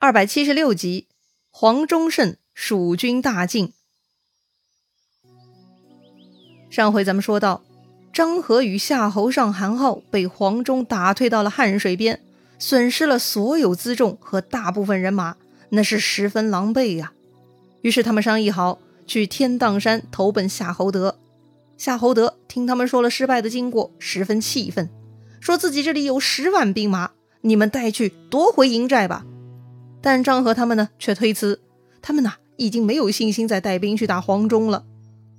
二百七十六集，黄忠胜蜀军大进。上回咱们说到，张合与夏侯尚、韩浩被黄忠打退到了汉水边，损失了所有辎重和大部分人马，那是十分狼狈呀。于是他们商议好，去天荡山投奔夏侯德。夏侯德听他们说了失败的经过，十分气愤，说自己这里有十万兵马，你们带去夺回营寨吧。但张合他们呢，却推辞。他们呐，已经没有信心再带兵去打黄忠了。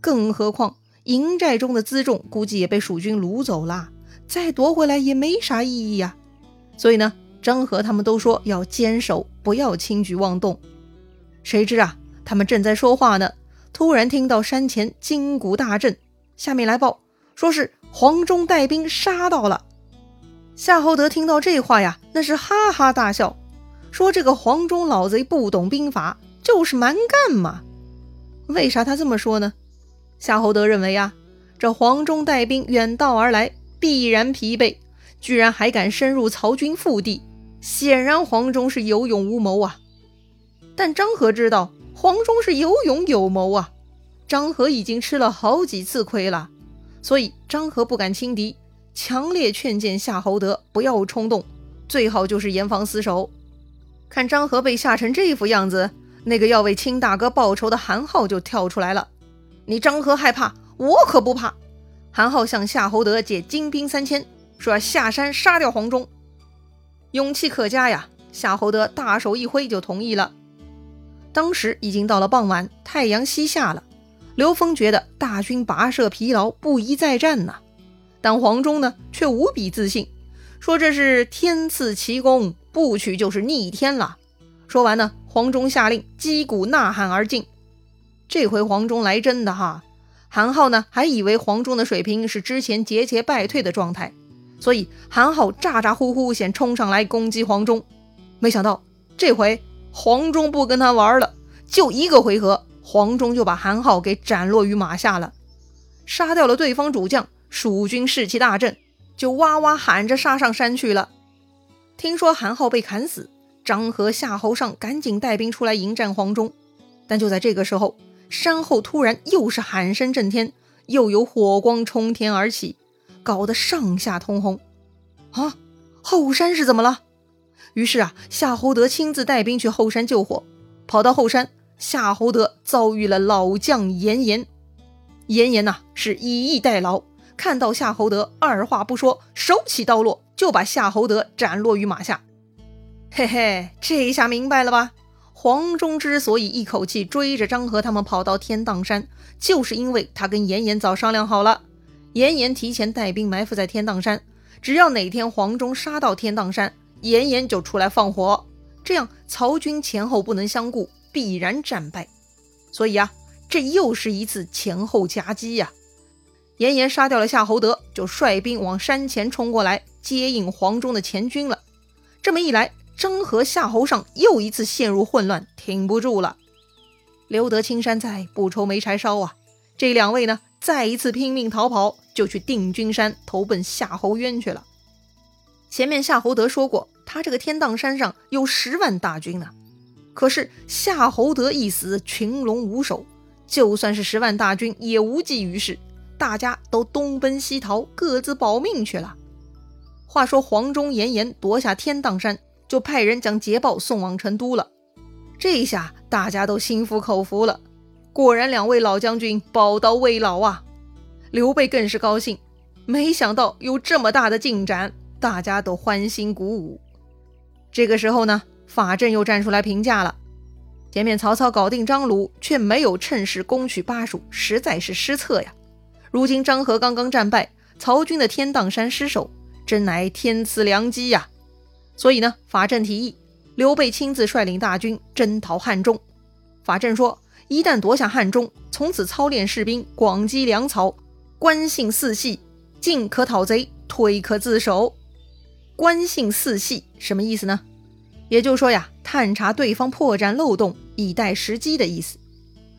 更何况营寨中的辎重估计也被蜀军掳走了，再夺回来也没啥意义呀。所以呢，张合他们都说要坚守，不要轻举妄动。谁知啊，他们正在说话呢，突然听到山前金鼓大震，下面来报，说是黄忠带兵杀到了。夏侯德听到这话呀，那是哈哈大笑。说这个黄忠老贼不懂兵法，就是蛮干嘛？为啥他这么说呢？夏侯德认为啊，这黄忠带兵远道而来，必然疲惫，居然还敢深入曹军腹地，显然黄忠是有勇无谋啊。但张合知道黄忠是有勇有谋啊，张合已经吃了好几次亏了，所以张合不敢轻敌，强烈劝谏夏侯德不要冲动，最好就是严防死守。看张合被吓成这副样子，那个要为亲大哥报仇的韩浩就跳出来了。你张合害怕，我可不怕。韩浩向夏侯德借精兵三千，说要下山杀掉黄忠，勇气可嘉呀。夏侯德大手一挥就同意了。当时已经到了傍晚，太阳西下了。刘封觉得大军跋涉疲劳，不宜再战呐。但黄忠呢，却无比自信，说这是天赐奇功。不取就是逆天了。说完呢，黄忠下令击鼓呐喊而进。这回黄忠来真的哈。韩浩呢，还以为黄忠的水平是之前节节败退的状态，所以韩浩咋咋呼呼先冲上来攻击黄忠。没想到这回黄忠不跟他玩了，就一个回合，黄忠就把韩浩给斩落于马下了，杀掉了对方主将。蜀军士气大振，就哇哇喊着杀上山去了。听说韩浩被砍死，张合、夏侯尚赶紧带兵出来迎战黄忠。但就在这个时候，山后突然又是喊声震天，又有火光冲天而起，搞得上下通红。啊，后山是怎么了？于是啊，夏侯德亲自带兵去后山救火。跑到后山，夏侯德遭遇了老将严颜。严颜呐，是以逸待劳，看到夏侯德，二话不说，手起刀落。就把夏侯德斩落于马下，嘿嘿，这一下明白了吧？黄忠之所以一口气追着张合他们跑到天荡山，就是因为他跟严颜早商量好了，严颜提前带兵埋伏在天荡山，只要哪天黄忠杀到天荡山，严颜就出来放火，这样曹军前后不能相顾，必然战败。所以啊，这又是一次前后夹击呀。严颜杀掉了夏侯德，就率兵往山前冲过来。接应黄忠的前军了，这么一来，张合、夏侯尚又一次陷入混乱，挺不住了。留得青山在，不愁没柴烧啊！这两位呢，再一次拼命逃跑，就去定军山投奔夏侯渊去了。前面夏侯德说过，他这个天荡山上有十万大军呢。可是夏侯德一死，群龙无首，就算是十万大军也无济于事，大家都东奔西逃，各自保命去了。话说黄忠严颜夺下天荡山，就派人将捷报送往成都了。这下大家都心服口服了。果然，两位老将军宝刀未老啊！刘备更是高兴，没想到有这么大的进展，大家都欢欣鼓舞。这个时候呢，法正又站出来评价了：前面曹操搞定张鲁，却没有趁势攻取巴蜀，实在是失策呀。如今张合刚刚战败，曹军的天荡山失守。真乃天赐良机呀！所以呢，法正提议刘备亲自率领大军征讨汉中。法正说，一旦夺下汉中，从此操练士兵，广积粮草，关信四系，进可讨贼，退可自守。关信四系什么意思呢？也就是说呀，探查对方破绽漏洞，以待时机的意思。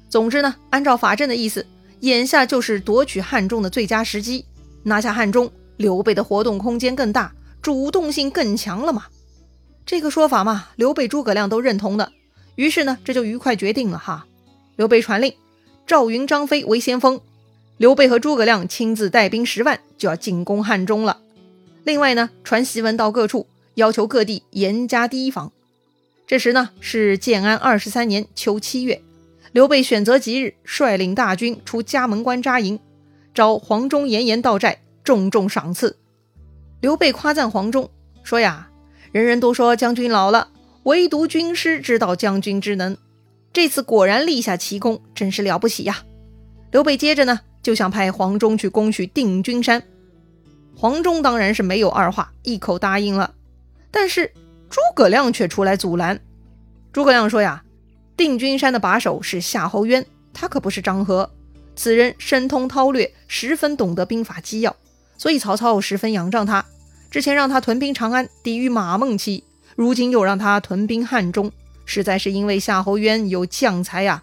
总之呢，按照法正的意思，眼下就是夺取汉中的最佳时机，拿下汉中。刘备的活动空间更大，主动性更强了嘛？这个说法嘛，刘备、诸葛亮都认同的。于是呢，这就愉快决定了哈。刘备传令，赵云、张飞为先锋，刘备和诸葛亮亲自带兵十万，就要进攻汉中了。另外呢，传檄文到各处，要求各地严加提防。这时呢，是建安二十三年秋七月，刘备选择吉日，率领大军出嘉门关扎营，招黄忠、严颜到寨，重重赏赐。刘备夸赞黄忠，说呀。人人都说将军老了，唯独军师知道将军之能。这次果然立下奇功，真是了不起呀！刘备接着呢，就想派黄忠去攻取定军山。黄忠当然是没有二话，一口答应了。但是诸葛亮却出来阻拦。诸葛亮说呀：“定军山的把守是夏侯渊，他可不是张合。此人深通韬略，十分懂得兵法机要，所以曹操十分仰仗他。”之前让他屯兵长安，抵御马孟起，如今又让他屯兵汉中，实在是因为夏侯渊有将才呀。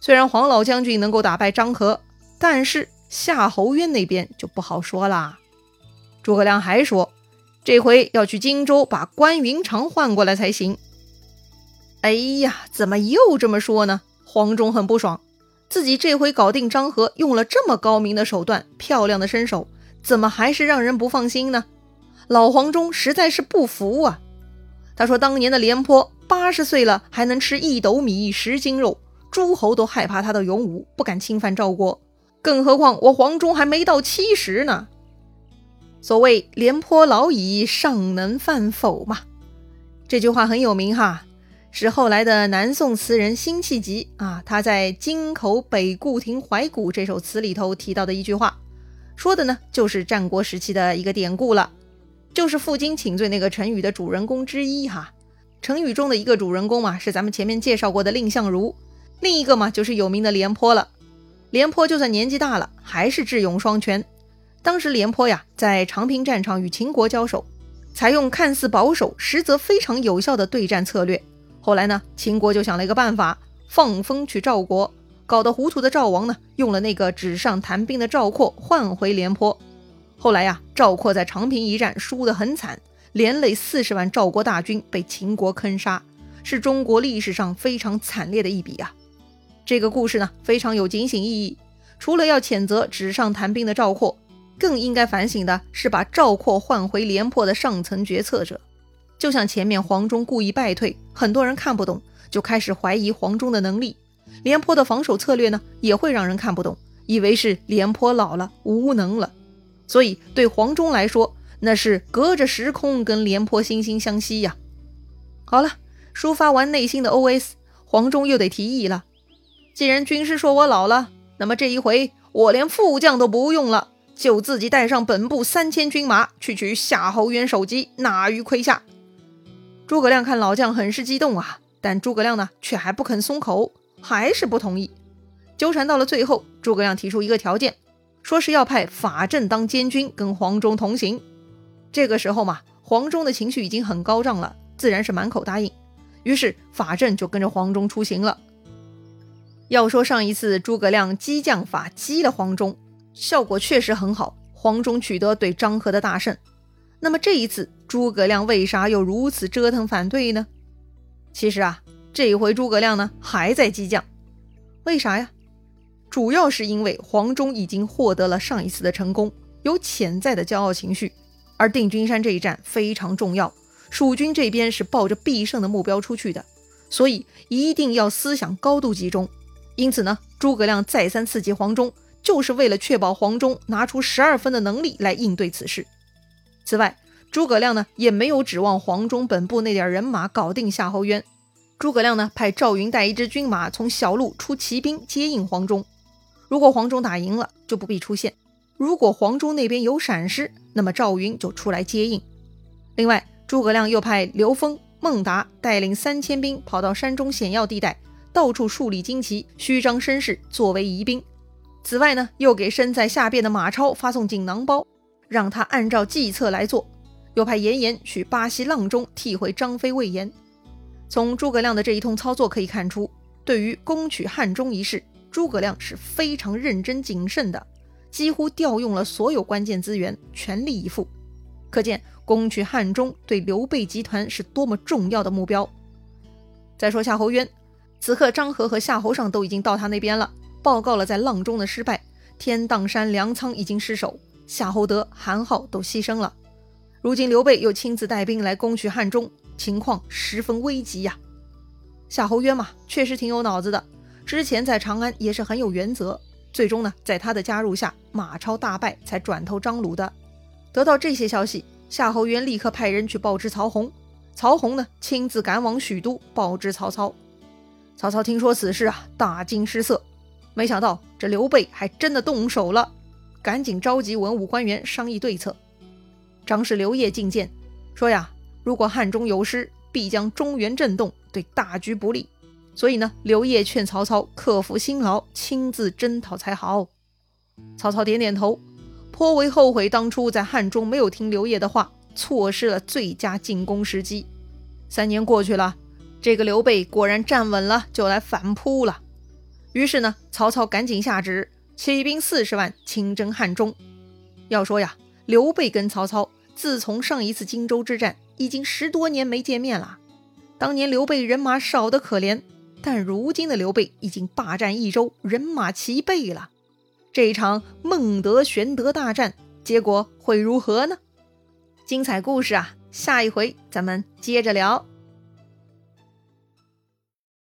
虽然黄老将军能够打败张合，但是夏侯渊那边就不好说啦。诸葛亮还说，这回要去荆州把关云长换过来才行。哎呀，怎么又这么说呢？黄忠很不爽，自己这回搞定张合，用了这么高明的手段，漂亮的身手，怎么还是让人不放心呢？老黄忠实在是不服啊！他说：“当年的廉颇八十岁了还能吃一斗米十斤肉，诸侯都害怕他的勇武，不敢侵犯赵国。更何况我黄忠还没到七十呢。”所谓“廉颇老矣，尚能饭否”嘛，这句话很有名哈，是后来的南宋词人辛弃疾啊，他在《京口北固亭怀古》这首词里头提到的一句话，说的呢就是战国时期的一个典故了。就是负荆请罪那个成语的主人公之一哈，成语中的一个主人公嘛，是咱们前面介绍过的蔺相如，另一个嘛就是有名的廉颇了。廉颇就算年纪大了，还是智勇双全。当时廉颇呀，在长平战场与秦国交手，采用看似保守，实则非常有效的对战策略。后来呢，秦国就想了一个办法，放风去赵国，搞得糊涂的赵王呢，用了那个纸上谈兵的赵括换回廉颇。后来呀，赵括在长平一战输得很惨，连累四十万赵国大军被秦国坑杀，是中国历史上非常惨烈的一笔啊。这个故事呢，非常有警醒意义。除了要谴责纸上谈兵的赵括，更应该反省的是把赵括换回廉颇的上层决策者。就像前面黄忠故意败退，很多人看不懂，就开始怀疑黄忠的能力。廉颇的防守策略呢，也会让人看不懂，以为是廉颇老了无能了。所以，对黄忠来说，那是隔着时空跟廉颇惺惺相惜呀。好了，抒发完内心的 OS，黄忠又得提议了。既然军师说我老了，那么这一回我连副将都不用了，就自己带上本部三千军马去取夏侯渊首级，纳于麾下。诸葛亮看老将很是激动啊，但诸葛亮呢，却还不肯松口，还是不同意。纠缠到了最后，诸葛亮提出一个条件。说是要派法正当监军跟黄忠同行，这个时候嘛，黄忠的情绪已经很高涨了，自然是满口答应。于是法正就跟着黄忠出行了。要说上一次诸葛亮激将法激了黄忠，效果确实很好，黄忠取得对张合的大胜。那么这一次诸葛亮为啥又如此折腾反对呢？其实啊，这一回诸葛亮呢还在激将，为啥呀？主要是因为黄忠已经获得了上一次的成功，有潜在的骄傲情绪，而定军山这一战非常重要，蜀军这边是抱着必胜的目标出去的，所以一定要思想高度集中。因此呢，诸葛亮再三刺激黄忠，就是为了确保黄忠拿出十二分的能力来应对此事。此外，诸葛亮呢也没有指望黄忠本部那点人马搞定夏侯渊，诸葛亮呢派赵云带一支军马从小路出骑兵接应黄忠。如果黄忠打赢了，就不必出现；如果黄忠那边有闪失，那么赵云就出来接应。另外，诸葛亮又派刘封、孟达带领三千兵跑到山中险要地带，到处树立旌旗，虚张声势，作为疑兵。此外呢，又给身在下边的马超发送锦囊包，让他按照计策来做。又派严颜去巴西阆中替回张飞、魏延。从诸葛亮的这一通操作可以看出，对于攻取汉中一事。诸葛亮是非常认真谨慎的，几乎调用了所有关键资源，全力以赴。可见攻取汉中对刘备集团是多么重要的目标。再说夏侯渊，此刻张合和夏侯尚都已经到他那边了，报告了在阆中的失败，天荡山粮仓已经失守，夏侯德、韩浩都牺牲了。如今刘备又亲自带兵来攻取汉中，情况十分危急呀。夏侯渊嘛，确实挺有脑子的，之前在长安也是很有原则。最终呢，在他的加入下，马超大败，才转投张鲁的。得到这些消息。夏侯渊立刻派人去报知曹洪，曹洪呢亲自赶往许都报知曹操。曹操听说此事啊，大惊失色，没想到这刘备还真的动手了，赶紧召集文武官员商议对策。张氏刘烨进谏说呀，如果汉中有失，必将中原震动，对大局不利。所以呢，刘烨劝曹操克服辛劳，亲自征讨才好。曹操点点头。颇为后悔当初在汉中没有听刘烨的话，错失了最佳进攻时机。三年过去了，这个刘备果然站稳了，就来反扑了。于是呢，曹操赶紧下旨，起兵四十万，亲征汉中。要说呀，刘备跟曹操自从上一次荆州之战，已经十多年没见面了。当年刘备人马少得可怜，但如今的刘备已经霸占益州，人马齐备了。这一场孟德玄德大战，结果会如何呢？精彩故事啊，下一回咱们接着聊。